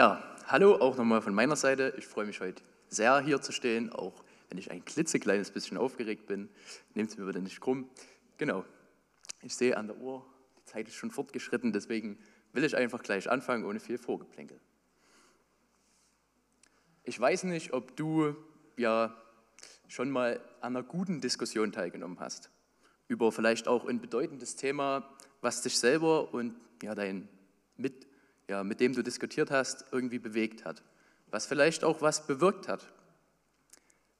Ja, hallo auch nochmal von meiner Seite. Ich freue mich heute sehr, hier zu stehen, auch wenn ich ein klitzekleines bisschen aufgeregt bin. Nehmt es mir bitte nicht krumm. Genau, ich sehe an der Uhr, die Zeit ist schon fortgeschritten, deswegen will ich einfach gleich anfangen, ohne viel Vorgeplänkel. Ich weiß nicht, ob du ja schon mal an einer guten Diskussion teilgenommen hast. Über vielleicht auch ein bedeutendes Thema, was dich selber und ja, dein mit, ja, mit dem du diskutiert hast, irgendwie bewegt hat. Was vielleicht auch was bewirkt hat.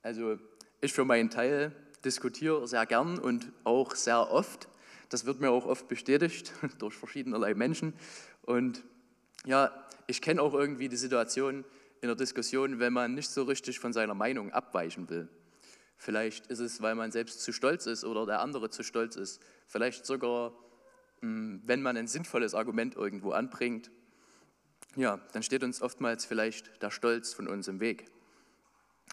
Also ich für meinen Teil diskutiere sehr gern und auch sehr oft. Das wird mir auch oft bestätigt durch verschiedenerlei Menschen. Und ja, ich kenne auch irgendwie die Situation in der Diskussion, wenn man nicht so richtig von seiner Meinung abweichen will. Vielleicht ist es, weil man selbst zu stolz ist oder der andere zu stolz ist. Vielleicht sogar, hm, wenn man ein sinnvolles Argument irgendwo anbringt, ja, dann steht uns oftmals vielleicht der Stolz von uns im Weg.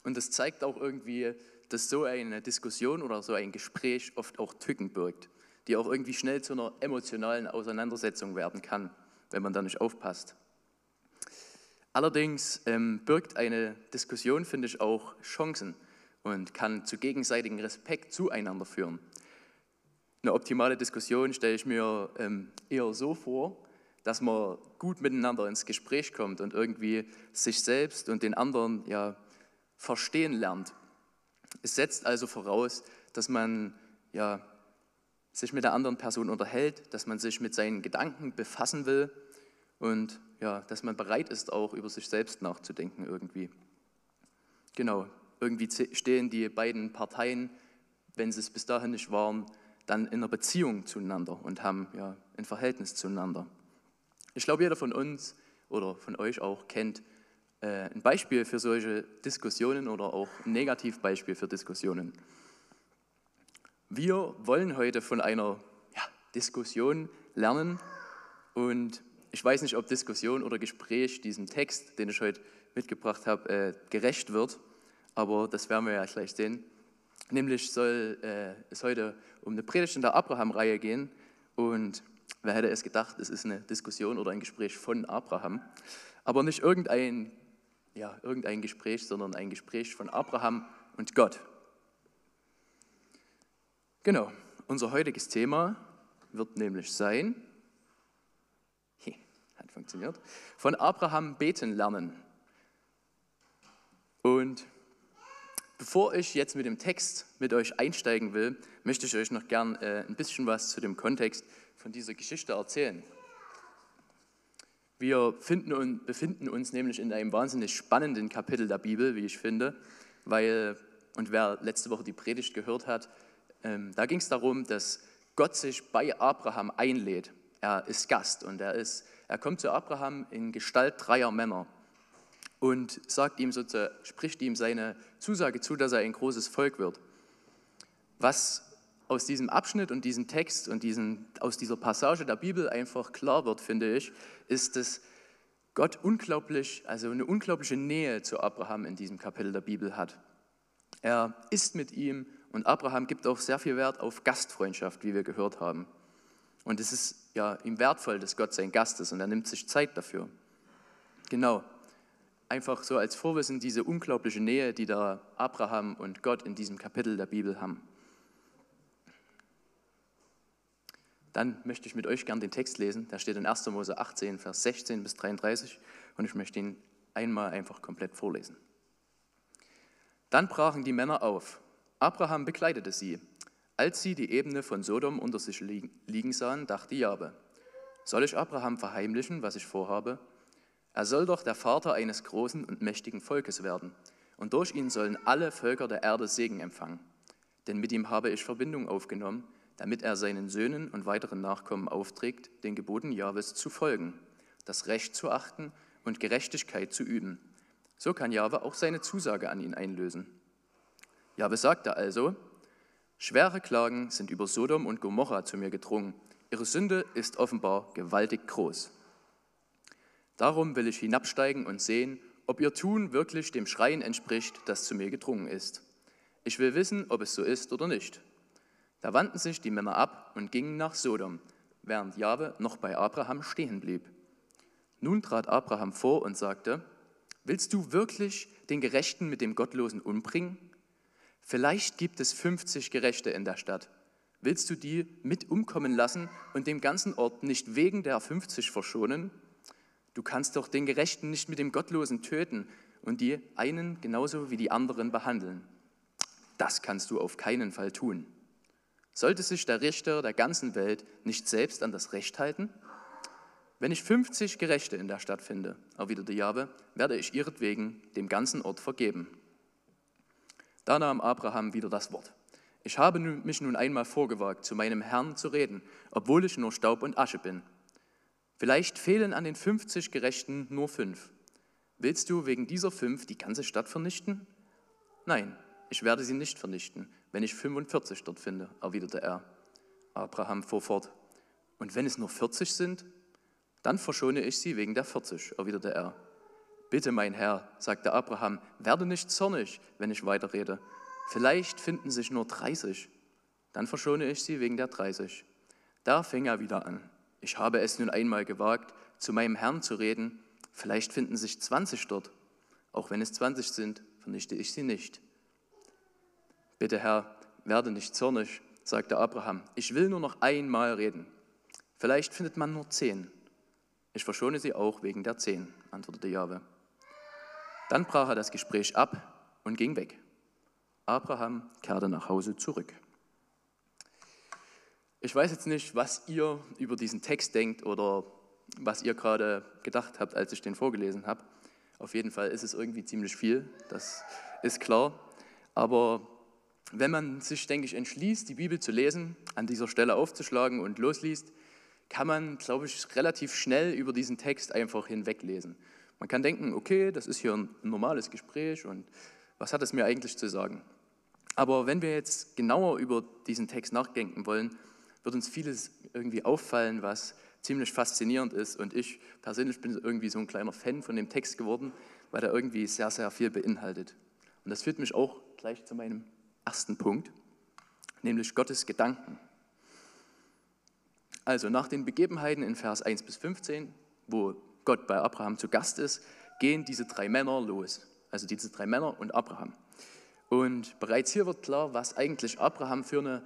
Und das zeigt auch irgendwie, dass so eine Diskussion oder so ein Gespräch oft auch Tücken birgt, die auch irgendwie schnell zu einer emotionalen Auseinandersetzung werden kann, wenn man da nicht aufpasst. Allerdings ähm, birgt eine Diskussion, finde ich, auch Chancen und kann zu gegenseitigem Respekt zueinander führen. Eine optimale Diskussion stelle ich mir ähm, eher so vor, dass man gut miteinander ins Gespräch kommt und irgendwie sich selbst und den anderen ja, verstehen lernt. Es setzt also voraus, dass man ja, sich mit der anderen Person unterhält, dass man sich mit seinen Gedanken befassen will und ja, dass man bereit ist, auch über sich selbst nachzudenken irgendwie. Genau, irgendwie stehen die beiden Parteien, wenn sie es bis dahin nicht waren, dann in einer Beziehung zueinander und haben ja ein Verhältnis zueinander. Ich glaube, jeder von uns oder von euch auch kennt äh, ein Beispiel für solche Diskussionen oder auch ein Negativbeispiel für Diskussionen. Wir wollen heute von einer ja, Diskussion lernen und ich weiß nicht, ob Diskussion oder Gespräch diesem Text, den ich heute mitgebracht habe, äh, gerecht wird aber das werden wir ja gleich sehen. Nämlich soll äh, es heute um eine Predigt in der Abraham-Reihe gehen und wer hätte es gedacht, es ist eine Diskussion oder ein Gespräch von Abraham, aber nicht irgendein, ja, irgendein Gespräch, sondern ein Gespräch von Abraham und Gott. Genau, unser heutiges Thema wird nämlich sein, hat funktioniert, von Abraham beten lernen. Und Bevor ich jetzt mit dem Text mit euch einsteigen will, möchte ich euch noch gern äh, ein bisschen was zu dem Kontext von dieser Geschichte erzählen. Wir und befinden uns nämlich in einem wahnsinnig spannenden Kapitel der Bibel, wie ich finde, weil, und wer letzte Woche die Predigt gehört hat, ähm, da ging es darum, dass Gott sich bei Abraham einlädt. Er ist Gast und er, ist, er kommt zu Abraham in Gestalt dreier Männer und sagt ihm sozusagen, spricht ihm seine Zusage zu, dass er ein großes Volk wird. Was aus diesem Abschnitt und diesem Text und diesen, aus dieser Passage der Bibel einfach klar wird, finde ich, ist, dass Gott unglaublich, also eine unglaubliche Nähe zu Abraham in diesem Kapitel der Bibel hat. Er ist mit ihm und Abraham gibt auch sehr viel Wert auf Gastfreundschaft, wie wir gehört haben. Und es ist ja ihm wertvoll, dass Gott sein Gast ist und er nimmt sich Zeit dafür. Genau einfach so als Vorwissen diese unglaubliche Nähe, die da Abraham und Gott in diesem Kapitel der Bibel haben. Dann möchte ich mit euch gern den Text lesen. Der steht in 1. Mose 18, Vers 16 bis 33 und ich möchte ihn einmal einfach komplett vorlesen. Dann brachen die Männer auf. Abraham bekleidete sie. Als sie die Ebene von Sodom unter sich liegen sahen, dachte Jabe, soll ich Abraham verheimlichen, was ich vorhabe? Er soll doch der Vater eines großen und mächtigen Volkes werden, und durch ihn sollen alle Völker der Erde Segen empfangen. Denn mit ihm habe ich Verbindung aufgenommen, damit er seinen Söhnen und weiteren Nachkommen aufträgt, den Geboten Jahwes zu folgen, das Recht zu achten und Gerechtigkeit zu üben. So kann Jahwe auch seine Zusage an ihn einlösen. Jahwe sagte also, schwere Klagen sind über Sodom und Gomorra zu mir gedrungen. Ihre Sünde ist offenbar gewaltig groß. Darum will ich hinabsteigen und sehen, ob ihr Tun wirklich dem Schreien entspricht, das zu mir gedrungen ist. Ich will wissen, ob es so ist oder nicht. Da wandten sich die Männer ab und gingen nach Sodom, während Jahwe noch bei Abraham stehen blieb. Nun trat Abraham vor und sagte, willst du wirklich den Gerechten mit dem Gottlosen umbringen? Vielleicht gibt es 50 Gerechte in der Stadt. Willst du die mit umkommen lassen und dem ganzen Ort nicht wegen der 50 verschonen? Du kannst doch den Gerechten nicht mit dem Gottlosen töten und die einen genauso wie die anderen behandeln. Das kannst du auf keinen Fall tun. Sollte sich der Richter der ganzen Welt nicht selbst an das Recht halten? Wenn ich 50 Gerechte in der Stadt finde, erwiderte Jahwe, werde ich ihretwegen dem ganzen Ort vergeben. Da nahm Abraham wieder das Wort. Ich habe mich nun einmal vorgewagt, zu meinem Herrn zu reden, obwohl ich nur Staub und Asche bin. Vielleicht fehlen an den 50 Gerechten nur fünf. Willst du wegen dieser fünf die ganze Stadt vernichten? Nein, ich werde sie nicht vernichten, wenn ich 45 dort finde, erwiderte er. Abraham fuhr fort. Und wenn es nur 40 sind? Dann verschone ich sie wegen der 40, erwiderte er. Bitte, mein Herr, sagte Abraham, werde nicht zornig, wenn ich weiterrede. Vielleicht finden sich nur 30. Dann verschone ich sie wegen der 30. Da fing er wieder an. Ich habe es nun einmal gewagt, zu meinem Herrn zu reden. Vielleicht finden sich 20 dort. Auch wenn es 20 sind, vernichte ich sie nicht. Bitte, Herr, werde nicht zornig, sagte Abraham. Ich will nur noch einmal reden. Vielleicht findet man nur zehn. Ich verschone sie auch wegen der zehn, antwortete Jahwe. Dann brach er das Gespräch ab und ging weg. Abraham kehrte nach Hause zurück. Ich weiß jetzt nicht, was ihr über diesen Text denkt oder was ihr gerade gedacht habt, als ich den vorgelesen habe. Auf jeden Fall ist es irgendwie ziemlich viel, das ist klar. Aber wenn man sich, denke ich, entschließt, die Bibel zu lesen, an dieser Stelle aufzuschlagen und losliest, kann man, glaube ich, relativ schnell über diesen Text einfach hinweglesen. Man kann denken, okay, das ist hier ein normales Gespräch und was hat es mir eigentlich zu sagen? Aber wenn wir jetzt genauer über diesen Text nachdenken wollen, wird uns vieles irgendwie auffallen, was ziemlich faszinierend ist. Und ich persönlich bin irgendwie so ein kleiner Fan von dem Text geworden, weil er irgendwie sehr, sehr viel beinhaltet. Und das führt mich auch gleich zu meinem ersten Punkt, nämlich Gottes Gedanken. Also nach den Begebenheiten in Vers 1 bis 15, wo Gott bei Abraham zu Gast ist, gehen diese drei Männer los. Also diese drei Männer und Abraham. Und bereits hier wird klar, was eigentlich Abraham für eine,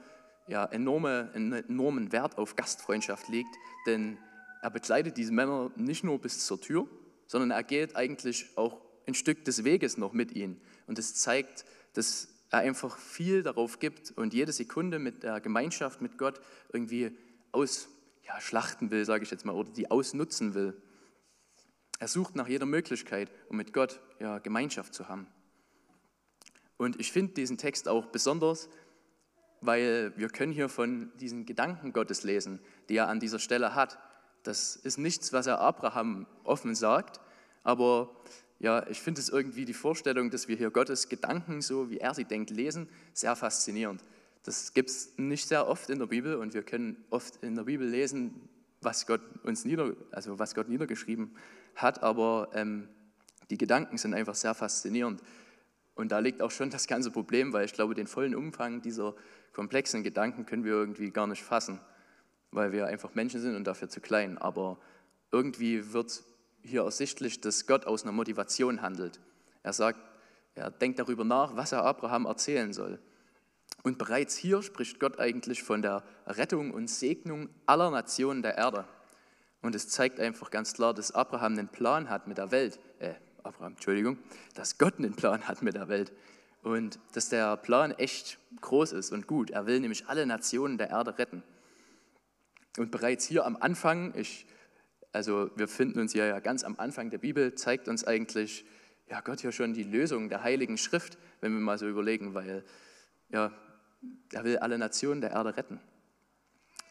ja, enorme, einen enormen Wert auf Gastfreundschaft legt, denn er begleitet diese Männer nicht nur bis zur Tür, sondern er geht eigentlich auch ein Stück des Weges noch mit ihnen. Und es zeigt, dass einfach viel darauf gibt und jede Sekunde mit der Gemeinschaft mit Gott irgendwie ausschlachten ja, will, sage ich jetzt mal, oder die ausnutzen will. Er sucht nach jeder Möglichkeit, um mit Gott ja, Gemeinschaft zu haben. Und ich finde diesen Text auch besonders, weil wir können hier von diesen Gedanken Gottes lesen, die er an dieser Stelle hat. Das ist nichts, was er Abraham offen sagt, aber ja, ich finde es irgendwie die Vorstellung, dass wir hier Gottes Gedanken, so wie er sie denkt, lesen, sehr faszinierend. Das gibt es nicht sehr oft in der Bibel und wir können oft in der Bibel lesen, was Gott uns nieder, also was Gott niedergeschrieben hat, aber ähm, die Gedanken sind einfach sehr faszinierend. Und da liegt auch schon das ganze Problem, weil ich glaube, den vollen Umfang dieser komplexen Gedanken können wir irgendwie gar nicht fassen, weil wir einfach Menschen sind und dafür zu klein. Aber irgendwie wird hier ersichtlich, dass Gott aus einer Motivation handelt. Er sagt, er denkt darüber nach, was er Abraham erzählen soll. Und bereits hier spricht Gott eigentlich von der Rettung und Segnung aller Nationen der Erde. Und es zeigt einfach ganz klar, dass Abraham einen Plan hat mit der Welt. Äh, Abraham, Entschuldigung, dass Gott einen Plan hat mit der Welt. Und dass der Plan echt groß ist und gut. Er will nämlich alle Nationen der Erde retten. Und bereits hier am Anfang, ich also wir finden uns ja, ganz am Anfang der Bibel, zeigt uns eigentlich ja, Gott ja schon die Lösung der Heiligen Schrift, wenn wir mal so überlegen, weil ja, er will alle Nationen der Erde retten.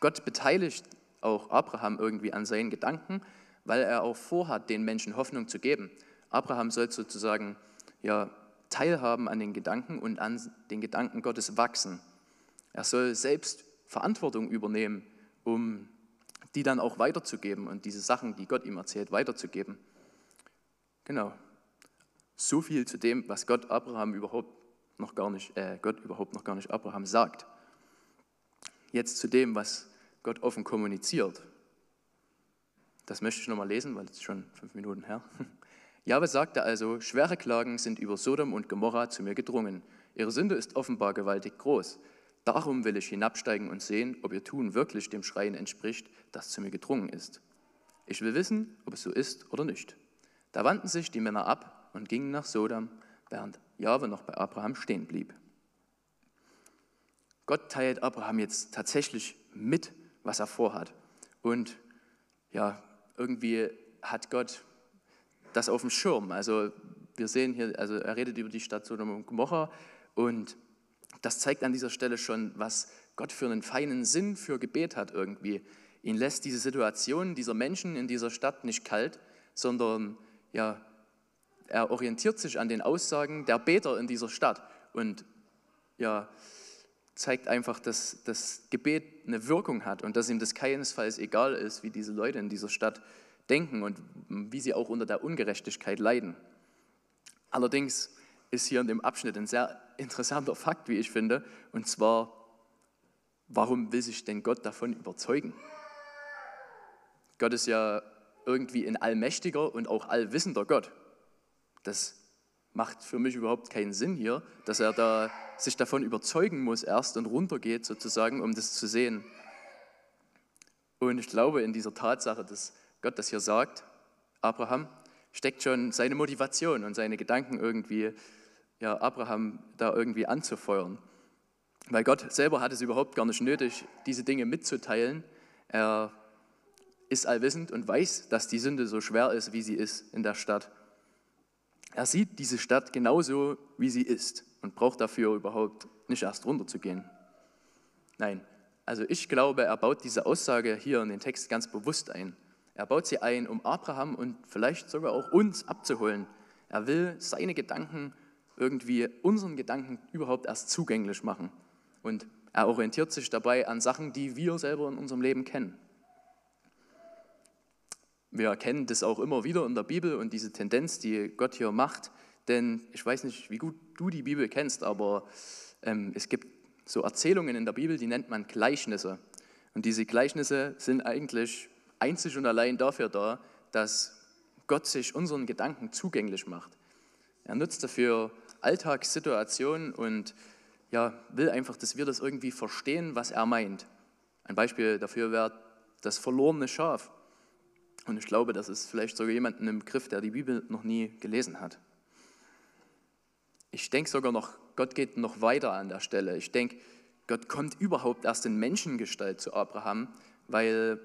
Gott beteiligt auch Abraham irgendwie an seinen Gedanken, weil er auch vorhat, den Menschen Hoffnung zu geben. Abraham soll sozusagen ja, teilhaben an den Gedanken und an den Gedanken Gottes wachsen. Er soll selbst Verantwortung übernehmen, um die dann auch weiterzugeben und diese Sachen, die Gott ihm erzählt, weiterzugeben. Genau. So viel zu dem, was Gott Abraham überhaupt noch gar nicht, äh, Gott überhaupt noch gar nicht Abraham sagt. Jetzt zu dem, was Gott offen kommuniziert. Das möchte ich nochmal lesen, weil es schon fünf Minuten her. Jahwe sagte also, schwere Klagen sind über Sodom und Gomorra zu mir gedrungen. Ihre Sünde ist offenbar gewaltig groß. Darum will ich hinabsteigen und sehen, ob ihr Tun wirklich dem Schreien entspricht, das zu mir gedrungen ist. Ich will wissen, ob es so ist oder nicht. Da wandten sich die Männer ab und gingen nach Sodom, während Jahwe noch bei Abraham stehen blieb. Gott teilt Abraham jetzt tatsächlich mit, was er vorhat. Und ja, irgendwie hat Gott das auf dem Schirm. Also wir sehen hier, also er redet über die Stadt Sodom und Gomorra und das zeigt an dieser Stelle schon, was Gott für einen feinen Sinn für Gebet hat irgendwie. Ihn lässt diese Situation dieser Menschen in dieser Stadt nicht kalt, sondern ja, er orientiert sich an den Aussagen der Beter in dieser Stadt und ja, zeigt einfach, dass das Gebet eine Wirkung hat und dass ihm das keinesfalls egal ist, wie diese Leute in dieser Stadt denken und wie sie auch unter der Ungerechtigkeit leiden. Allerdings ist hier in dem Abschnitt ein sehr interessanter Fakt, wie ich finde, und zwar, warum will sich denn Gott davon überzeugen? Gott ist ja irgendwie ein allmächtiger und auch allwissender Gott. Das macht für mich überhaupt keinen Sinn hier, dass er da sich davon überzeugen muss erst und runtergeht sozusagen, um das zu sehen. Und ich glaube in dieser Tatsache, dass Gott das hier sagt, Abraham, steckt schon seine Motivation und seine Gedanken irgendwie, ja, Abraham da irgendwie anzufeuern. Weil Gott selber hat es überhaupt gar nicht nötig, diese Dinge mitzuteilen. Er ist allwissend und weiß, dass die Sünde so schwer ist, wie sie ist in der Stadt. Er sieht diese Stadt genauso, wie sie ist und braucht dafür überhaupt nicht erst runterzugehen. Nein, also ich glaube, er baut diese Aussage hier in den Text ganz bewusst ein. Er baut sie ein, um Abraham und vielleicht sogar auch uns abzuholen. Er will seine Gedanken irgendwie unseren Gedanken überhaupt erst zugänglich machen. Und er orientiert sich dabei an Sachen, die wir selber in unserem Leben kennen. Wir erkennen das auch immer wieder in der Bibel und diese Tendenz, die Gott hier macht. Denn ich weiß nicht, wie gut du die Bibel kennst, aber ähm, es gibt so Erzählungen in der Bibel, die nennt man Gleichnisse. Und diese Gleichnisse sind eigentlich einzig und allein dafür da, dass Gott sich unseren Gedanken zugänglich macht. Er nutzt dafür Alltagssituationen und ja, will einfach, dass wir das irgendwie verstehen, was er meint. Ein Beispiel dafür wäre das verlorene Schaf. Und ich glaube, das ist vielleicht sogar jemand im Begriff, der die Bibel noch nie gelesen hat. Ich denke sogar noch, Gott geht noch weiter an der Stelle. Ich denke, Gott kommt überhaupt erst in Menschengestalt zu Abraham, weil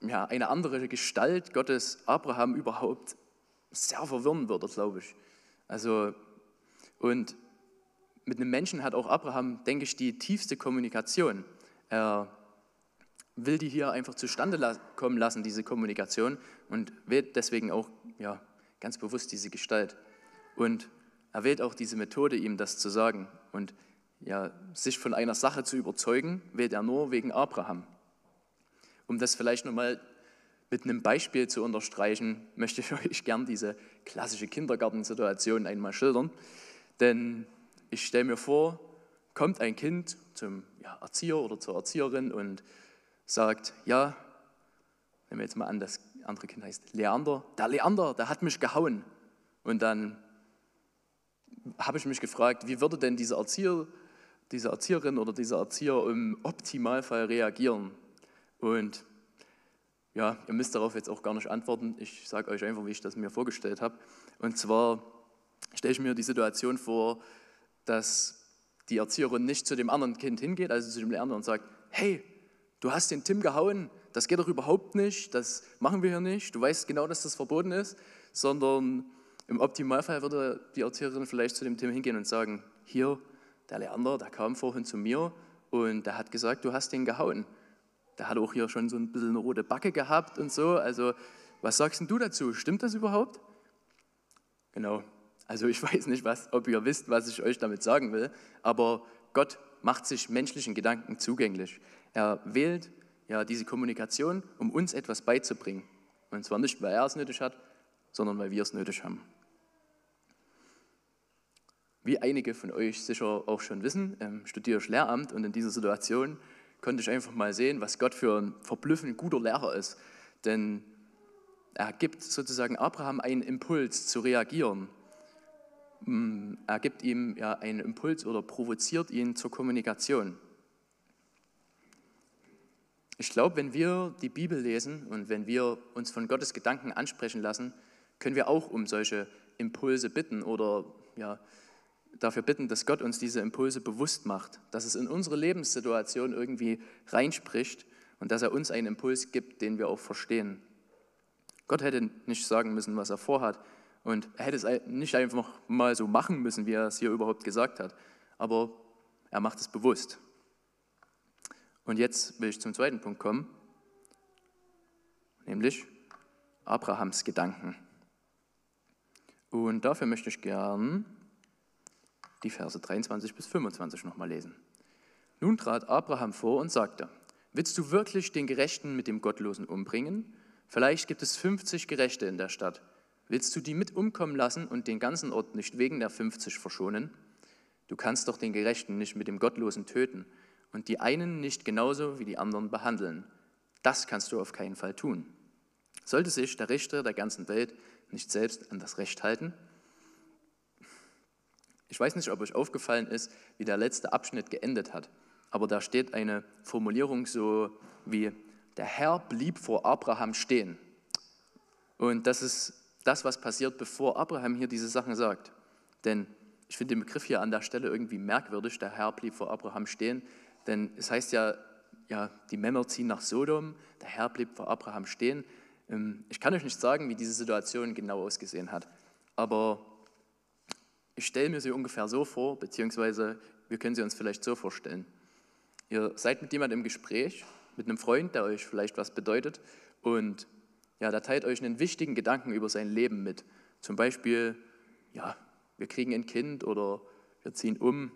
ja, eine andere Gestalt Gottes Abraham überhaupt sehr verwirren würde, glaube ich. Also, und mit einem Menschen hat auch Abraham, denke ich, die tiefste Kommunikation. Er will die hier einfach zustande kommen lassen, diese Kommunikation, und wählt deswegen auch ja, ganz bewusst diese Gestalt. Und er wählt auch diese Methode, ihm das zu sagen. Und ja, sich von einer Sache zu überzeugen, wählt er nur wegen Abraham. Um das vielleicht nochmal mit einem Beispiel zu unterstreichen, möchte ich euch gern diese klassische Kindergartensituation einmal schildern. Denn ich stelle mir vor, kommt ein Kind zum ja, Erzieher oder zur Erzieherin und sagt, ja, nehmen wir jetzt mal an, das andere Kind heißt Leander, der Leander, der hat mich gehauen. Und dann habe ich mich gefragt, wie würde denn dieser Erzieher, diese Erzieherin oder dieser Erzieher im Optimalfall reagieren? Und ja, ihr müsst darauf jetzt auch gar nicht antworten. Ich sage euch einfach, wie ich das mir vorgestellt habe. Und zwar stelle ich mir die Situation vor, dass die Erzieherin nicht zu dem anderen Kind hingeht, also zu dem Lerner und sagt, hey, du hast den Tim gehauen, das geht doch überhaupt nicht, das machen wir hier nicht, du weißt genau, dass das verboten ist, sondern im Optimalfall würde die Erzieherin vielleicht zu dem Tim hingehen und sagen, hier, der Leander, der kam vorhin zu mir und der hat gesagt, du hast den gehauen der hat auch hier schon so ein bisschen eine rote Backe gehabt und so. Also, was sagst denn du dazu? Stimmt das überhaupt? Genau. Also, ich weiß nicht, was, ob ihr wisst, was ich euch damit sagen will, aber Gott macht sich menschlichen Gedanken zugänglich. Er wählt ja diese Kommunikation, um uns etwas beizubringen. Und zwar nicht, weil er es nötig hat, sondern weil wir es nötig haben. Wie einige von euch sicher auch schon wissen, ähm, studiere ich Lehramt und in dieser Situation konnte ich einfach mal sehen, was Gott für ein verblüffend guter Lehrer ist. Denn er gibt sozusagen Abraham einen Impuls zu reagieren. Mm, er gibt ihm ja einen Impuls oder provoziert ihn zur Kommunikation. Ich glaube, wenn wir die Bibel lesen und wenn wir uns von Gottes Gedanken ansprechen lassen, können wir auch um solche Impulse bitten oder ja, dafür bitten, dass Gott uns diese Impulse bewusst macht, dass es in unsere Lebenssituation irgendwie reinspricht und dass er uns einen Impuls gibt, den wir auch verstehen. Gott hätte nicht sagen müssen, was er vorhat und er hätte es nicht einfach mal so machen müssen, wie er es hier überhaupt gesagt hat, aber er macht es bewusst. Und jetzt will ich zum zweiten Punkt kommen, nämlich Abrahams Gedanken. Und dafür möchte ich gern die Verse 23 bis 25 nochmal lesen. Nun trat Abraham vor und sagte, willst du wirklich den Gerechten mit dem Gottlosen umbringen? Vielleicht gibt es 50 Gerechte in der Stadt. Willst du die mit umkommen lassen und den ganzen Ort nicht wegen der 50 verschonen? Du kannst doch den Gerechten nicht mit dem Gottlosen töten und die einen nicht genauso wie die anderen behandeln. Das kannst du auf keinen Fall tun. Sollte sich der Richter der ganzen Welt nicht selbst an das Recht halten? Ich weiß nicht, ob euch aufgefallen ist, wie der letzte Abschnitt geendet hat, aber da steht eine Formulierung so wie, der Herr blieb vor Abraham stehen. Und das ist das, was passiert, bevor Abraham hier diese Sachen sagt. Denn ich finde den Begriff hier an der Stelle irgendwie merkwürdig, der Herr blieb vor Abraham stehen, denn es heißt ja, ja, die Männer ziehen nach Sodom, der Herr blieb vor Abraham stehen. Ähm, ich kann euch nicht sagen, wie diese Situation genau ausgesehen hat, aber ich stelle mir sie ungefähr so vor, beziehungsweise wir können sie uns vielleicht so vorstellen. Ihr seid mit jemandem im Gespräch, mit einem Freund, der euch vielleicht was bedeutet und ja, der teilt euch einen wichtigen Gedanken über sein Leben mit. Zum Beispiel, ja, wir kriegen ein Kind oder wir ziehen um.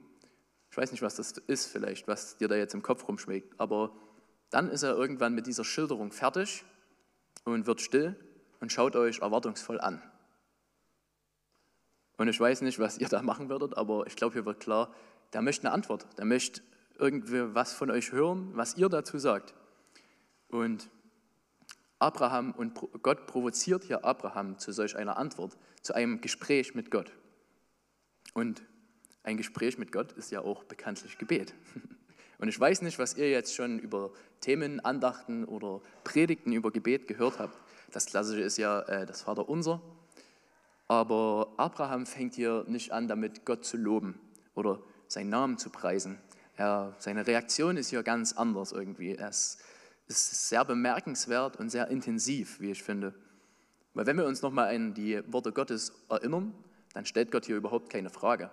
Ich weiß nicht, was das ist vielleicht, was dir da jetzt im Kopf rumschlägt, aber dann ist er irgendwann mit dieser Schilderung fertig und wird still und schaut euch erwartungsvoll an. Und ich weiß nicht, was ihr da machen würdet, aber ich glaube, hier wird klar, der möchte eine Antwort. Der möchte irgendwie was von euch hören, was ihr dazu sagt. Und Abraham und Gott provoziert hier Abraham zu solch einer Antwort, zu einem Gespräch mit Gott. Und ein Gespräch mit Gott ist ja auch bekanntlich Gebet. Und ich weiß nicht, was ihr jetzt schon über Themen, Andachten oder Predigten über Gebet gehört habt. Das Klassische ist ja äh, das Vaterunser. Aber Abraham fängt hier nicht an, damit Gott zu loben oder seinen Namen zu preisen. Er, seine Reaktion ist hier ganz anders irgendwie. Es ist sehr bemerkenswert und sehr intensiv, wie ich finde. Weil wenn wir uns nochmal an die Worte Gottes erinnern, dann stellt Gott hier überhaupt keine Frage.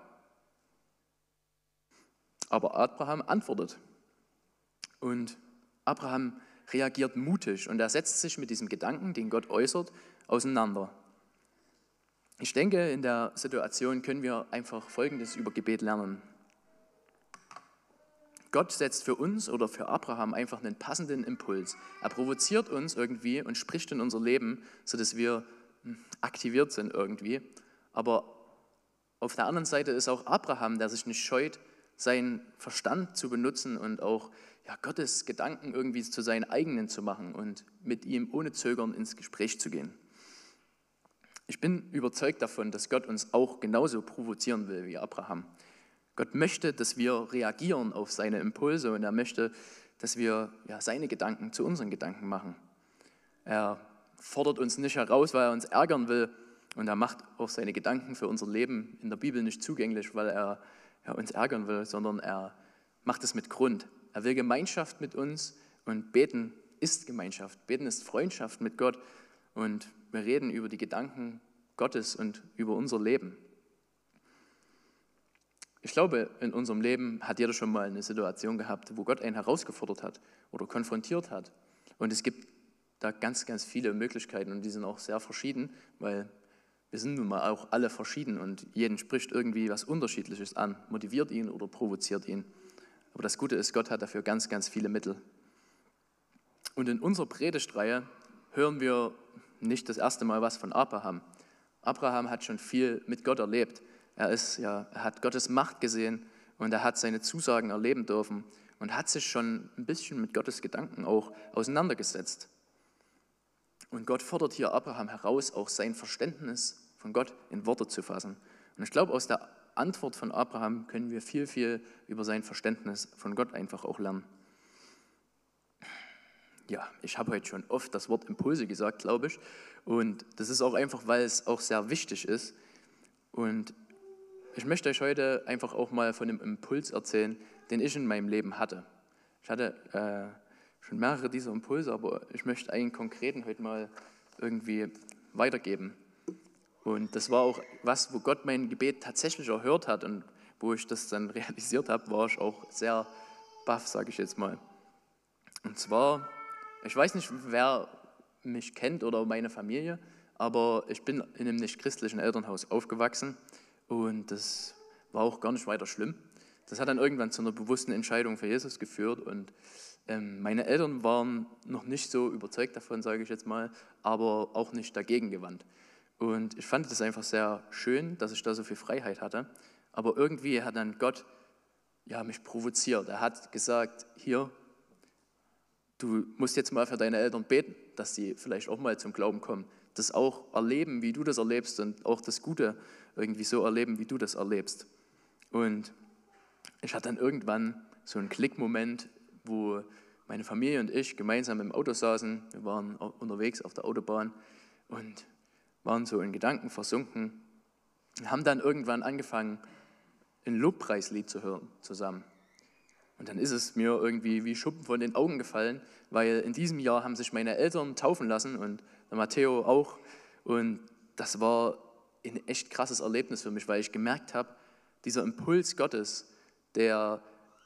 Aber Abraham antwortet. Und Abraham reagiert mutig und er setzt sich mit diesem Gedanken, den Gott äußert, auseinander. Ich denke, in der Situation können wir einfach Folgendes über Gebet lernen. Gott setzt für uns oder für Abraham einfach einen passenden Impuls. Er provoziert uns irgendwie und spricht in unser Leben, sodass wir hm, aktiviert sind irgendwie. Aber auf der anderen Seite ist auch Abraham, der sich nicht scheut, seinen Verstand zu benutzen und auch ja, Gottes Gedanken irgendwie zu seinen eigenen zu machen und mit ihm ohne Zögern ins Gespräch zu gehen. Ich bin überzeugt davon, dass Gott uns auch genauso provozieren will wie Abraham. Gott möchte, dass wir reagieren auf seine Impulse und er möchte, dass wir ja, seine Gedanken zu unseren Gedanken machen. Er fordert uns nicht heraus, weil er uns ärgern will und er macht auch seine Gedanken für unser Leben in der Bibel nicht zugänglich, weil er ja, uns ärgern will, sondern er macht es mit Grund. Er will Gemeinschaft mit uns und beten ist Gemeinschaft. Beten ist Freundschaft mit Gott und wir reden über die Gedanken Gottes und über unser Leben. Ich glaube, in unserem Leben hat jeder schon mal eine Situation gehabt, wo Gott einen herausgefordert hat oder konfrontiert hat. Und es gibt da ganz, ganz viele Möglichkeiten und die sind auch sehr verschieden, weil wir sind nun mal auch alle verschieden und jeden spricht irgendwie was Unterschiedliches an, motiviert ihn oder provoziert ihn. Aber das Gute ist, Gott hat dafür ganz, ganz viele Mittel. Und in unserer Predigtreihe hören wir nicht das erste Mal was von Abraham. Abraham hat schon viel mit Gott erlebt. Er, ist, ja, er hat Gottes Macht gesehen und er hat seine Zusagen erleben dürfen und hat sich schon ein bisschen mit Gottes Gedanken auch auseinandergesetzt. Und Gott fordert hier Abraham heraus, auch sein Verständnis von Gott in Worte zu fassen. Und ich glaube, aus der Antwort von Abraham können wir viel, viel über sein Verständnis von Gott einfach auch lernen. Ja, ich habe heute schon oft das Wort Impulse gesagt, glaube ich. Und das ist auch einfach, weil es auch sehr wichtig ist. Und ich möchte euch heute einfach auch mal von dem Impuls erzählen, den ich in meinem Leben hatte. Ich hatte äh, schon mehrere dieser Impulse, aber ich möchte einen konkreten heute mal irgendwie weitergeben. Und das war auch was, wo Gott mein Gebet tatsächlich erhört hat und wo ich das dann realisiert habe, war ich auch sehr baff, sage ich jetzt mal. Und zwar, ich weiß nicht, wer mich kennt oder meine Familie, aber ich bin in einem nicht christlichen Elternhaus aufgewachsen und das war auch gar nicht weiter schlimm. Das hat dann irgendwann zu einer bewussten Entscheidung für Jesus geführt und ähm, meine Eltern waren noch nicht so überzeugt davon, sage ich jetzt mal, aber auch nicht dagegen gewandt. Und ich fand es einfach sehr schön, dass ich da so viel Freiheit hatte. Aber irgendwie hat dann Gott ja, mich provoziert. Er hat gesagt, hier, du musst jetzt mal für deine Eltern beten, dass sie vielleicht auch mal zum Glauben kommen. Das auch erleben, wie du das erlebst und auch das Gute irgendwie so erleben, wie du das erlebst. Und ich hatte dann irgendwann so einen Klickmoment, wo meine Familie und ich gemeinsam im Auto saßen. Wir waren unterwegs auf der Autobahn und waren so in Gedanken versunken und haben dann irgendwann angefangen, ein Lobpreislied zu hören zusammen. Und dann ist es mir irgendwie wie Schuppen von den Augen gefallen, weil in diesem Jahr haben sich meine Eltern taufen lassen und der Matteo auch. Und das war ein echt krasses Erlebnis für mich, weil ich gemerkt habe, dieser Impuls Gottes, der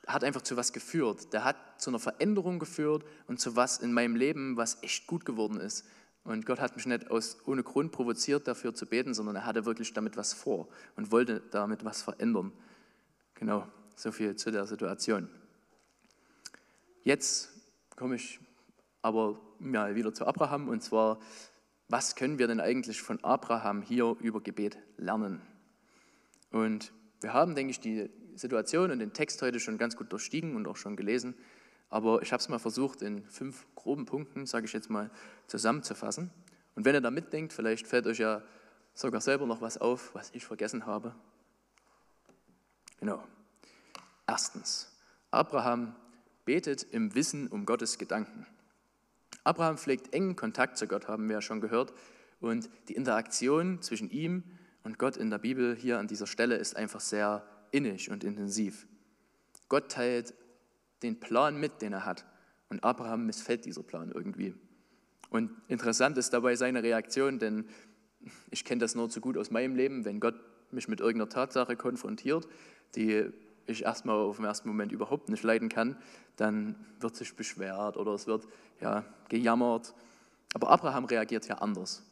hat einfach zu was geführt. Der hat zu einer Veränderung geführt und zu was in meinem Leben, was echt gut geworden ist. Und Gott hat mich nicht aus, ohne Grund provoziert, dafür zu beten, sondern er hatte wirklich damit was vor und wollte damit was verändern. Genau, so viel zu der Situation. Jetzt komme ich aber mal wieder zu Abraham und zwar, was können wir denn eigentlich von Abraham hier über Gebet lernen? Und wir haben, denke ich, die Situation und den Text heute schon ganz gut durchstiegen und auch schon gelesen. Aber ich habe es mal versucht, in fünf groben Punkten, sage ich jetzt mal, zusammenzufassen. Und wenn ihr da mitdenkt, vielleicht fällt euch ja sogar selber noch was auf, was ich vergessen habe. Genau. Erstens, Abraham betet im Wissen um Gottes Gedanken. Abraham pflegt engen Kontakt zu Gott, haben wir ja schon gehört. Und die Interaktion zwischen ihm und Gott in der Bibel hier an dieser Stelle ist einfach sehr innig und intensiv. Gott teilt den Plan mit, den er hat. Und Abraham missfällt dieser Plan irgendwie. Und interessant ist dabei seine Reaktion, denn ich kenne das nur zu gut aus meinem Leben, wenn Gott mich mit irgendeiner Tatsache konfrontiert, die ich erstmal auf den ersten Moment überhaupt nicht leiden kann, dann wird sich beschwert oder es wird ja, gejammert. Aber Abraham reagiert ja anders.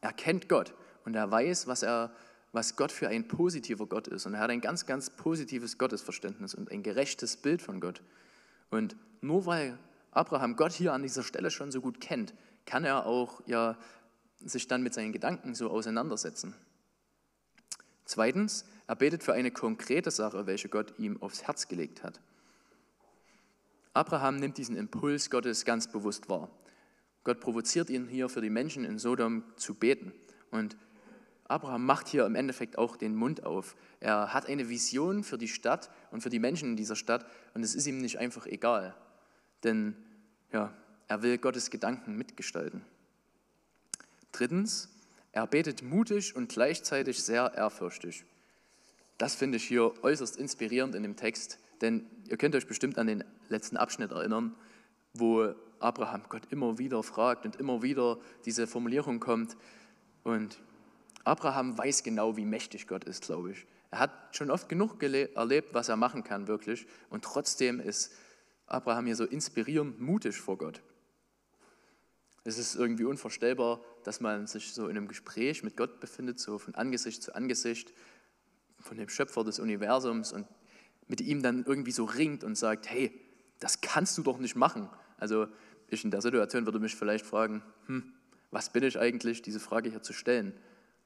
Er kennt Gott und er weiß, was, er, was Gott für ein positiver Gott ist. Und er hat ein ganz, ganz positives Gottesverständnis und ein gerechtes Bild von Gott. Und nur weil Abraham Gott hier an dieser Stelle schon so gut kennt, kann er auch ja, sich dann mit seinen Gedanken so auseinandersetzen. Zweitens, er betet für eine konkrete Sache, welche Gott ihm aufs Herz gelegt hat. Abraham nimmt diesen Impuls Gottes ganz bewusst wahr. Gott provoziert ihn hier für die Menschen in Sodom zu beten. Und Abraham macht hier im Endeffekt auch den Mund auf. Er hat eine Vision für die Stadt und für die Menschen in dieser Stadt und es ist ihm nicht einfach egal. Denn ja, er will Gottes Gedanken mitgestalten. Drittens, er betet mutig und gleichzeitig sehr ehrfürchtig. Das finde ich hier äußerst inspirierend in dem Text, denn ihr könnt euch bestimmt an den letzten Abschnitt erinnern, wo Abraham Gott immer wieder fragt und immer wieder diese Formulierung kommt. Und Abraham weiß genau, wie mächtig Gott ist, glaube ich. Er hat schon oft genug erlebt, was er machen kann, wirklich. Und trotzdem ist Abraham hier so inspirierend mutig vor Gott. Es ist irgendwie unvorstellbar, dass man sich so in einem Gespräch mit Gott befindet, so von Angesicht zu Angesicht, von dem Schöpfer des Universums und mit ihm dann irgendwie so ringt und sagt, hey, das kannst du doch nicht machen. Also ich in der Situation würde mich vielleicht fragen, hm, was bin ich eigentlich, diese Frage hier zu stellen.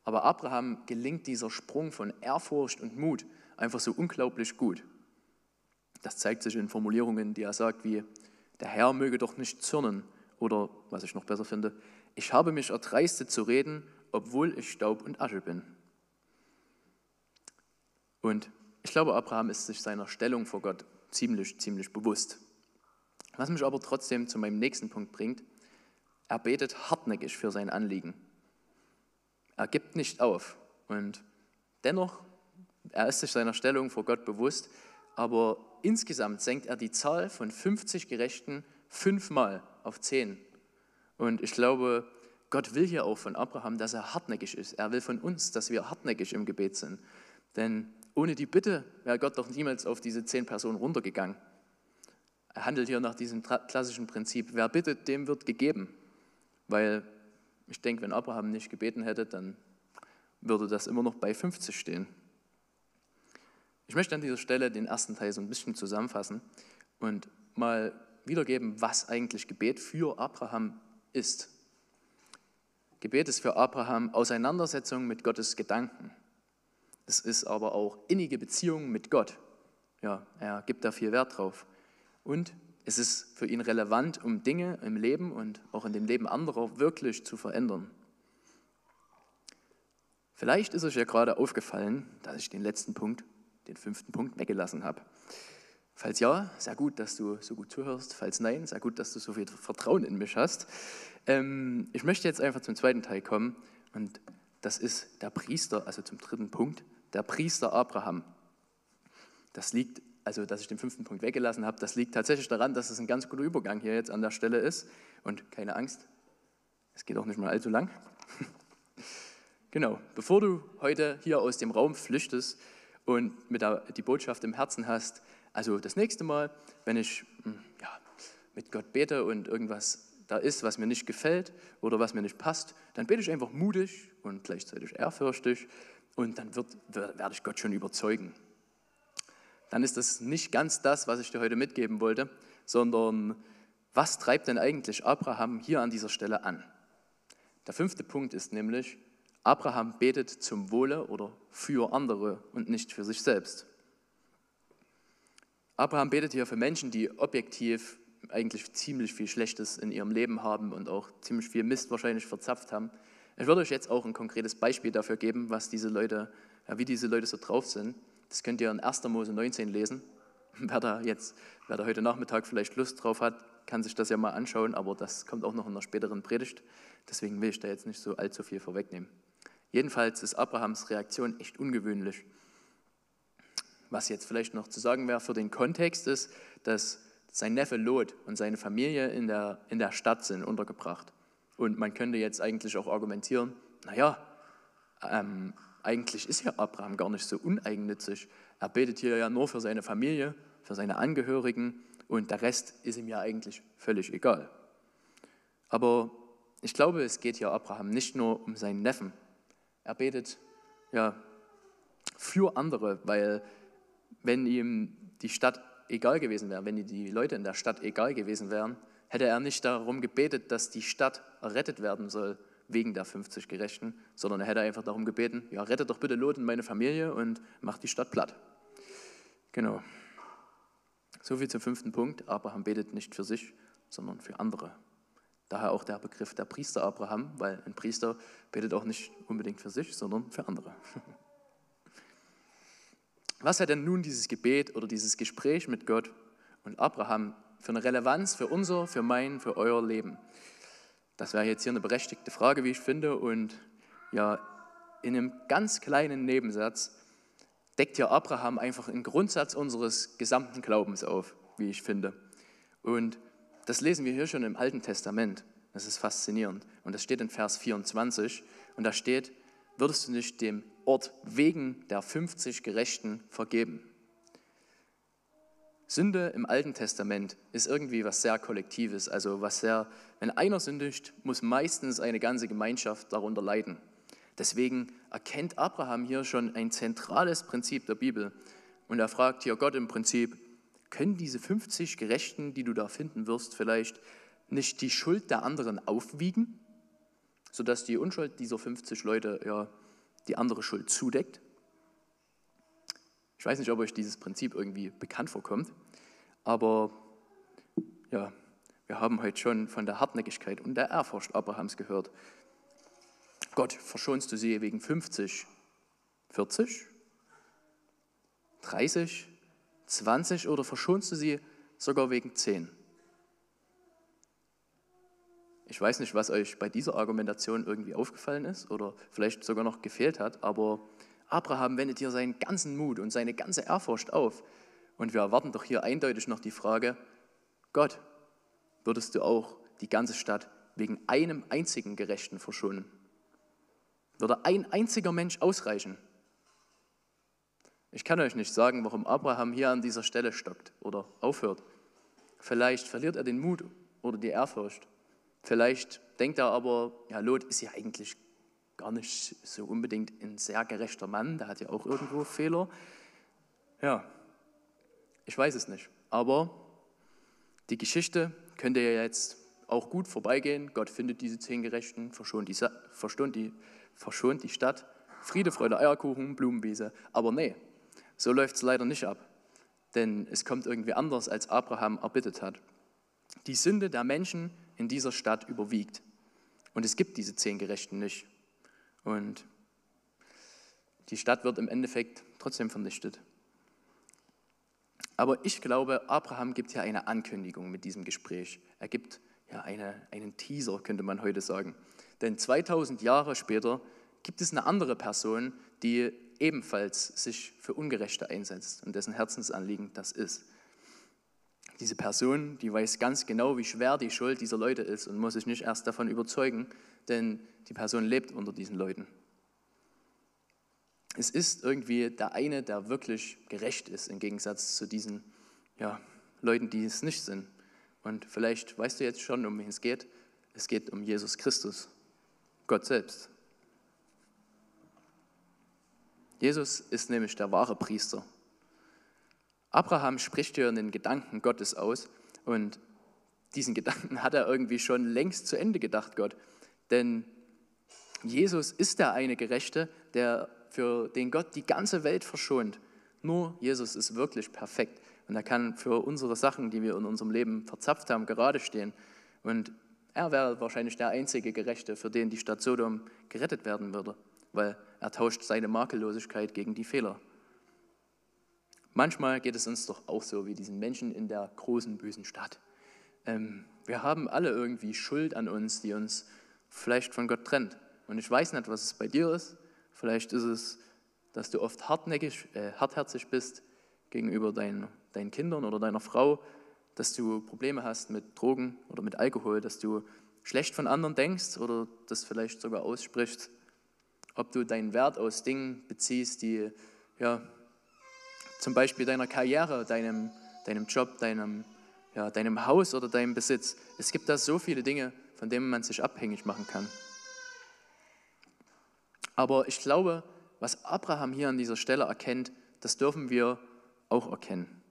Aber Abraham gelingt dieser Sprung von Ehrfurcht und Mut einfach so unglaublich gut. Das zeigt sich in Formulierungen, die er sagt, wie der Herr möge doch nicht zürnen oder, was ich noch besser finde, ich habe mich erdreistet zu reden, obwohl ich Staub und Asche bin. Und ich glaube, Abraham ist sich seiner Stellung vor Gott ziemlich, ziemlich bewusst. Was mich aber trotzdem zu meinem nächsten Punkt bringt, er betet hartnäckig für sein Anliegen. Er gibt nicht auf. Und dennoch, er ist sich seiner Stellung vor Gott bewusst, aber insgesamt senkt er die Zahl von 50 Gerechten fünfmal auf zehn. Und ich glaube, Gott will hier auch von Abraham, dass er hartnäckig ist. Er will von uns, dass wir hartnäckig im Gebet sind. Denn ohne die Bitte wäre Gott doch niemals auf diese zehn Personen runtergegangen. Er handelt hier nach diesem klassischen Prinzip, wer bittet, dem wird gegeben. Weil ich denke, wenn Abraham nicht gebeten hätte, dann würde das immer noch bei 50 stehen. Ich möchte an dieser Stelle den ersten Teil so ein bisschen zusammenfassen und mal wiedergeben, was eigentlich Gebet für Abraham ist. Gebet ist für Abraham Auseinandersetzung mit Gottes Gedanken. Es ist aber auch innige Beziehung mit Gott. Ja, er gibt da viel Wert drauf. Und es ist für ihn relevant, um Dinge im Leben und auch in dem Leben anderer wirklich zu verändern. Vielleicht ist euch ja gerade aufgefallen, dass ich den letzten Punkt, den fünften Punkt, weggelassen habe. Falls ja, sehr gut, dass du so gut zuhörst. Falls nein, sehr gut, dass du so viel Vertrauen in mich hast. Ähm, ich möchte jetzt einfach zum zweiten Teil kommen und das ist der Priester, also zum dritten Punkt, der Priester Abraham. Das liegt also dass ich den fünften Punkt weggelassen habe, das liegt tatsächlich daran, dass es ein ganz guter Übergang hier jetzt an der Stelle ist. Und keine Angst, es geht auch nicht mal allzu lang. genau, bevor du heute hier aus dem Raum flüchtest und mit der, die Botschaft im Herzen hast, also das nächste Mal, wenn ich hm, ja, mit Gott bete und irgendwas da ist, was mir nicht gefällt oder was mir nicht passt, dann bete ich einfach mutig und gleichzeitig ehrfürchtig und dann wird, werde ich Gott schon überzeugen dann ist das nicht ganz das, was ich dir heute mitgeben wollte, sondern was treibt denn eigentlich Abraham hier an dieser Stelle an? Der fünfte Punkt ist nämlich, Abraham betet zum Wohle oder für andere und nicht für sich selbst. Abraham betet hier für Menschen, die objektiv eigentlich ziemlich viel Schlechtes in ihrem Leben haben und auch ziemlich viel Mist wahrscheinlich verzapft haben. Ich würde euch jetzt auch ein konkretes Beispiel dafür geben, was diese Leute, wie diese Leute so drauf sind. Das könnt ihr in 1. Mose 19 lesen. Wer da jetzt, wer da heute Nachmittag vielleicht Lust drauf hat, kann sich das ja mal anschauen, aber das kommt auch noch in einer späteren Predigt. Deswegen will ich da jetzt nicht so allzu viel vorwegnehmen. Jedenfalls ist Abrahams Reaktion echt ungewöhnlich. Was jetzt vielleicht noch zu sagen wäre für den Kontext ist, dass sein Neffe Lot und seine Familie in der, in der Stadt sind untergebracht. Und man könnte jetzt eigentlich auch argumentieren, naja, ähm, eigentlich ist ja Abraham gar nicht so uneigennützig. Er betet hier ja nur für seine Familie, für seine Angehörigen und der Rest ist ihm ja eigentlich völlig egal. Aber ich glaube, es geht hier Abraham nicht nur um seinen Neffen. Er betet ja für andere, weil wenn ihm die Stadt egal gewesen wäre, wenn die Leute in der Stadt egal gewesen wären, hätte er nicht darum gebetet, dass die Stadt errettet werden soll, wegen der 50 Gerechten, sondern er hätte einfach darum gebeten, ja, rettet doch bitte Lot und meine Familie und macht die Stadt platt. Genau. So viel zum fünften Punkt. Abraham betet nicht für sich, sondern für andere. Daher auch der Begriff der Priester Abraham, weil ein Priester betet auch nicht unbedingt für sich, sondern für andere. Was hat denn nun dieses Gebet oder dieses Gespräch mit Gott und Abraham für eine Relevanz für unser, für mein, für euer Leben? Das wäre jetzt hier eine berechtigte Frage, wie ich finde. Und ja, in einem ganz kleinen Nebensatz deckt hier Abraham einfach einen Grundsatz unseres gesamten Glaubens auf, wie ich finde. Und das lesen wir hier schon im Alten Testament. Das ist faszinierend. Und das steht in Vers 24. Und da steht, würdest du nicht dem Ort wegen der 50 Gerechten vergeben? Sünde im Alten Testament ist irgendwie was sehr Kollektives, also was sehr, wenn einer sündigt, muss meistens eine ganze Gemeinschaft darunter leiden. Deswegen erkennt Abraham hier schon ein zentrales Prinzip der Bibel. Und er fragt hier Gott im Prinzip, können diese 50 Gerechten, die du da finden wirst, vielleicht nicht die Schuld der anderen aufwiegen, sodass die Unschuld dieser 50 Leute ja die andere Schuld zudeckt? Ich weiß nicht, ob euch dieses Prinzip irgendwie bekannt vorkommt, aber ja, Wir haben heute schon von der Hartnäckigkeit und der Ehrfurcht Abrahams gehört. Gott, verschonst du sie wegen 50, 40, 30, 20 oder verschonst du sie sogar wegen 10? Ich weiß nicht, was euch bei dieser Argumentation irgendwie aufgefallen ist oder vielleicht sogar noch gefehlt hat, aber Abraham wendet hier seinen ganzen Mut und seine ganze Ehrfurcht auf. Und wir erwarten doch hier eindeutig noch die Frage, Gott, würdest du auch die ganze Stadt wegen einem einzigen Gerechten verschonen? Würde ein einziger Mensch ausreichen? Ich kann euch nicht sagen, warum Abraham hier an dieser Stelle stockt oder aufhört. Vielleicht verliert er den Mut oder die Ehrfurcht. Vielleicht denkt er aber, ja, Lot ist ja eigentlich gar nicht so unbedingt ein sehr gerechter Mann, der hat ja auch irgendwo Fehler. Ja, ich weiß es nicht. Aber die Geschichte könnte ja jetzt auch gut vorbeigehen. Gott findet diese zehn Gerechten, verschont die, verschont die, verschont die Stadt. Friede, Freude, Eierkuchen, Blumenwiese. Aber nee, so läuft es leider nicht ab. Denn es kommt irgendwie anders, als Abraham erbittet hat. Die Sünde der Menschen in dieser Stadt überwiegt. Und es gibt diese zehn Gerechten nicht. Und die Stadt wird im Endeffekt trotzdem vernichtet. Aber ich glaube, Abraham gibt hier eine Ankündigung mit diesem Gespräch. Er gibt ja eine, einen Teaser, könnte man heute sagen. Denn 2000 Jahre später gibt es eine andere Person, die ebenfalls sich für Ungerechte einsetzt und dessen Herzensanliegen das ist. Diese Person, die weiß ganz genau, wie schwer die Schuld dieser Leute ist und muss sich nicht erst davon überzeugen, denn die Person lebt unter diesen Leuten. Es ist irgendwie der eine, der wirklich gerecht ist, im Gegensatz zu diesen ja, Leuten, die es nicht sind. Und vielleicht weißt du jetzt schon, um wen es geht. Es geht um Jesus Christus, Gott selbst. Jesus ist nämlich der wahre Priester. Abraham spricht hier in den Gedanken Gottes aus und diesen Gedanken hat er irgendwie schon längst zu Ende gedacht, Gott. Denn Jesus ist der eine Gerechte, der für den Gott die ganze Welt verschont. Nur Jesus ist wirklich perfekt und er kann für unsere Sachen, die wir in unserem Leben verzapft haben, gerade stehen. Und er wäre wahrscheinlich der einzige Gerechte, für den die Stadt Sodom gerettet werden würde, weil er tauscht seine Makellosigkeit gegen die Fehler Manchmal geht es uns doch auch so wie diesen Menschen in der großen, bösen Stadt. Ähm, wir haben alle irgendwie Schuld an uns, die uns vielleicht von Gott trennt. Und ich weiß nicht, was es bei dir ist. Vielleicht ist es, dass du oft hartnäckig, äh, hartherzig bist gegenüber dein, deinen Kindern oder deiner Frau, dass du Probleme hast mit Drogen oder mit Alkohol, dass du schlecht von anderen denkst oder das vielleicht sogar aussprichst, ob du deinen Wert aus Dingen beziehst, die ja, zum Beispiel deiner Karriere, deinem, deinem Job, deinem, ja, deinem Haus oder deinem Besitz. Es gibt da so viele Dinge, von denen man sich abhängig machen kann. Aber ich glaube, was Abraham hier an dieser Stelle erkennt, das dürfen wir auch erkennen.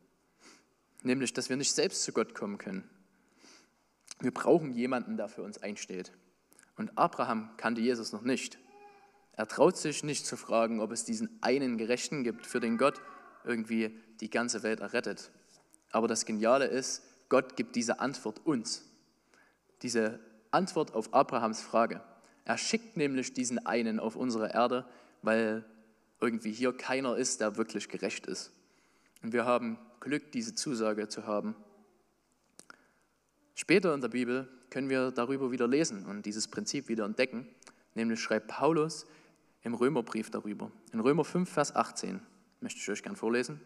Nämlich, dass wir nicht selbst zu Gott kommen können. Wir brauchen jemanden, der für uns einsteht. Und Abraham kannte Jesus noch nicht. Er traut sich nicht zu fragen, ob es diesen einen Gerechten gibt, für den Gott irgendwie die ganze Welt errettet. Aber das Geniale ist, Gott gibt diese Antwort uns. Diese Antwort auf Abrahams Frage. Er schickt nämlich diesen einen auf unsere Erde, weil irgendwie hier keiner ist, der wirklich gerecht ist. Und wir haben Glück, diese Zusage zu haben. Später in der Bibel können wir darüber wieder lesen und dieses Prinzip wieder entdecken. Nämlich schreibt Paulus im Römerbrief darüber. In Römer 5, Vers 18 möchte ich euch gern vorlesen.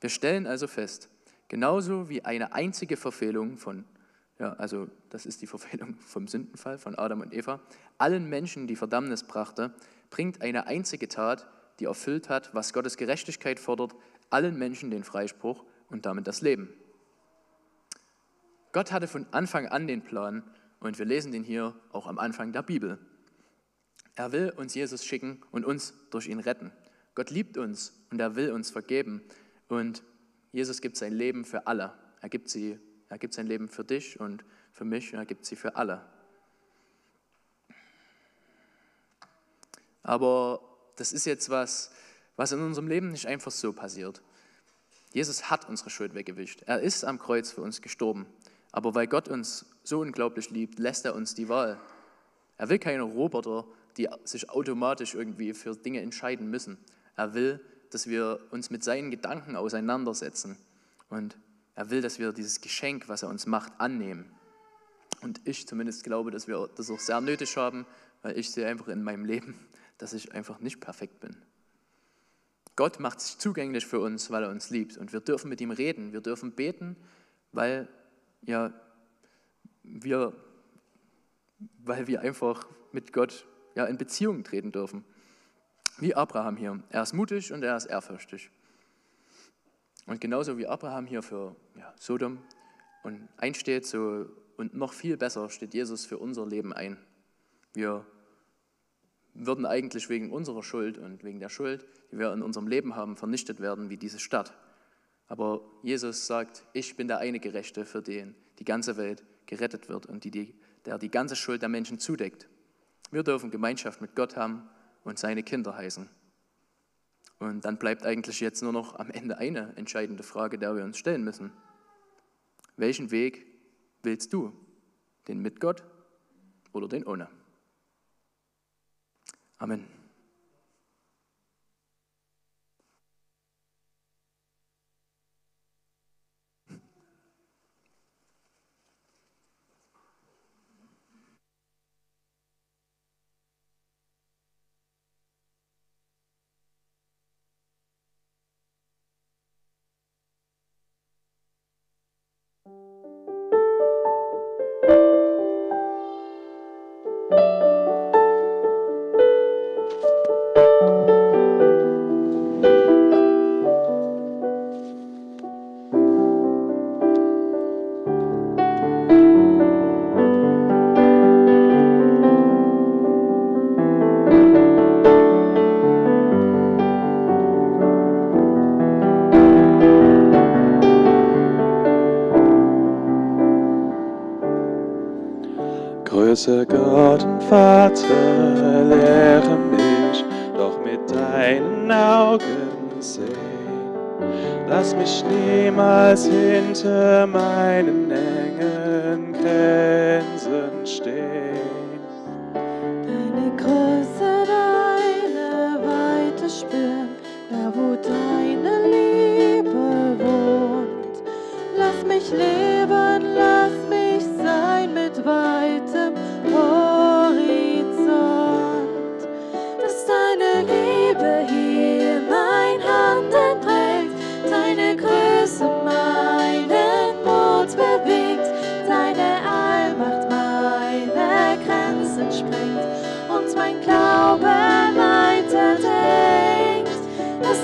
Wir stellen also fest, genauso wie eine einzige Verfehlung von, ja, also das ist die Verfehlung vom Sündenfall von Adam und Eva, allen Menschen die Verdammnis brachte, bringt eine einzige Tat, die erfüllt hat, was Gottes Gerechtigkeit fordert, allen Menschen den Freispruch und damit das Leben. Gott hatte von Anfang an den Plan und wir lesen den hier auch am Anfang der Bibel. Er will uns Jesus schicken und uns durch ihn retten. Gott liebt uns und er will uns vergeben. Und Jesus gibt sein Leben für alle. Er gibt, sie, er gibt sein Leben für dich und für mich und er gibt sie für alle. Aber das ist jetzt was, was in unserem Leben nicht einfach so passiert. Jesus hat unsere Schuld weggewischt. Er ist am Kreuz für uns gestorben. Aber weil Gott uns so unglaublich liebt, lässt er uns die Wahl. Er will keine Roboter, die sich automatisch irgendwie für Dinge entscheiden müssen. Er will, dass wir uns mit seinen Gedanken auseinandersetzen. Und er will, dass wir dieses Geschenk, was er uns macht, annehmen. Und ich zumindest glaube, dass wir das auch sehr nötig haben, weil ich sehe einfach in meinem Leben, dass ich einfach nicht perfekt bin. Gott macht sich zugänglich für uns, weil er uns liebt. Und wir dürfen mit ihm reden, wir dürfen beten, weil, ja, wir, weil wir einfach mit Gott ja, in Beziehung treten dürfen. Wie Abraham hier. Er ist mutig und er ist ehrfürchtig. Und genauso wie Abraham hier für ja, Sodom und einsteht, so und noch viel besser steht Jesus für unser Leben ein. Wir würden eigentlich wegen unserer Schuld und wegen der Schuld, die wir in unserem Leben haben, vernichtet werden wie diese Stadt. Aber Jesus sagt, ich bin der eine Gerechte, für den die ganze Welt gerettet wird und die, der die ganze Schuld der Menschen zudeckt. Wir dürfen Gemeinschaft mit Gott haben und seine Kinder heißen. Und dann bleibt eigentlich jetzt nur noch am Ende eine entscheidende Frage, der wir uns stellen müssen. Welchen Weg willst du? Den mit Gott oder den ohne? Amen. Vater, lehre mich doch mit deinen Augen sehen. Lass mich niemals hinter meinen engen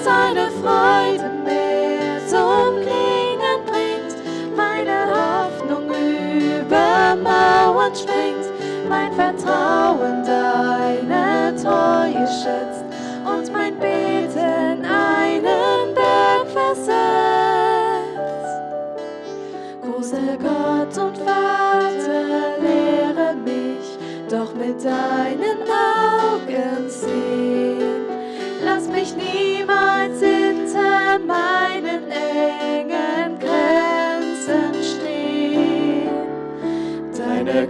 dass deine Freude mir zum Klingen bringt, meine Hoffnung über Mauern springt, mein Vertrauen deine Treue schätzt und mein Beten einen Berg versetzt. Großer Gott und Vater, lehre mich doch mit deinen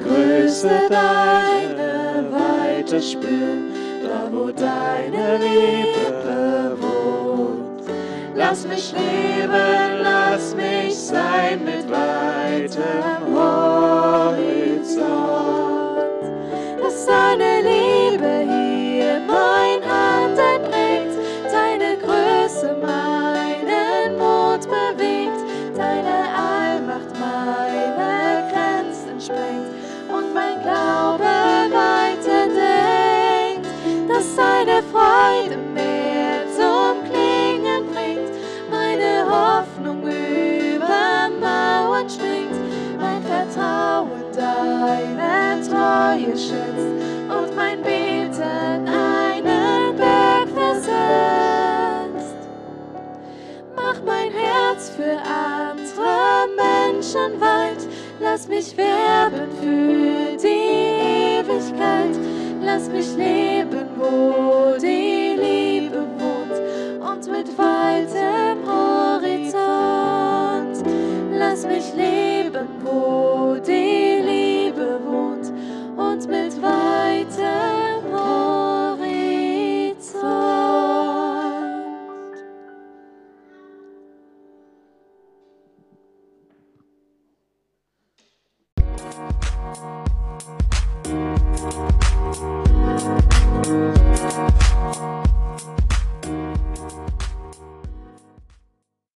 Größe, deine Weite spüren, da wo deine Liebe wohnt. Lass mich leben, lass mich sein mit weitem Horizont. dass deine Menschen weit, lass mich werben für die Ewigkeit, lass mich leben, wo die Liebe wohnt. Und mit weitem Horizont. Lass mich leben wo die Liebe wohnt. Und mit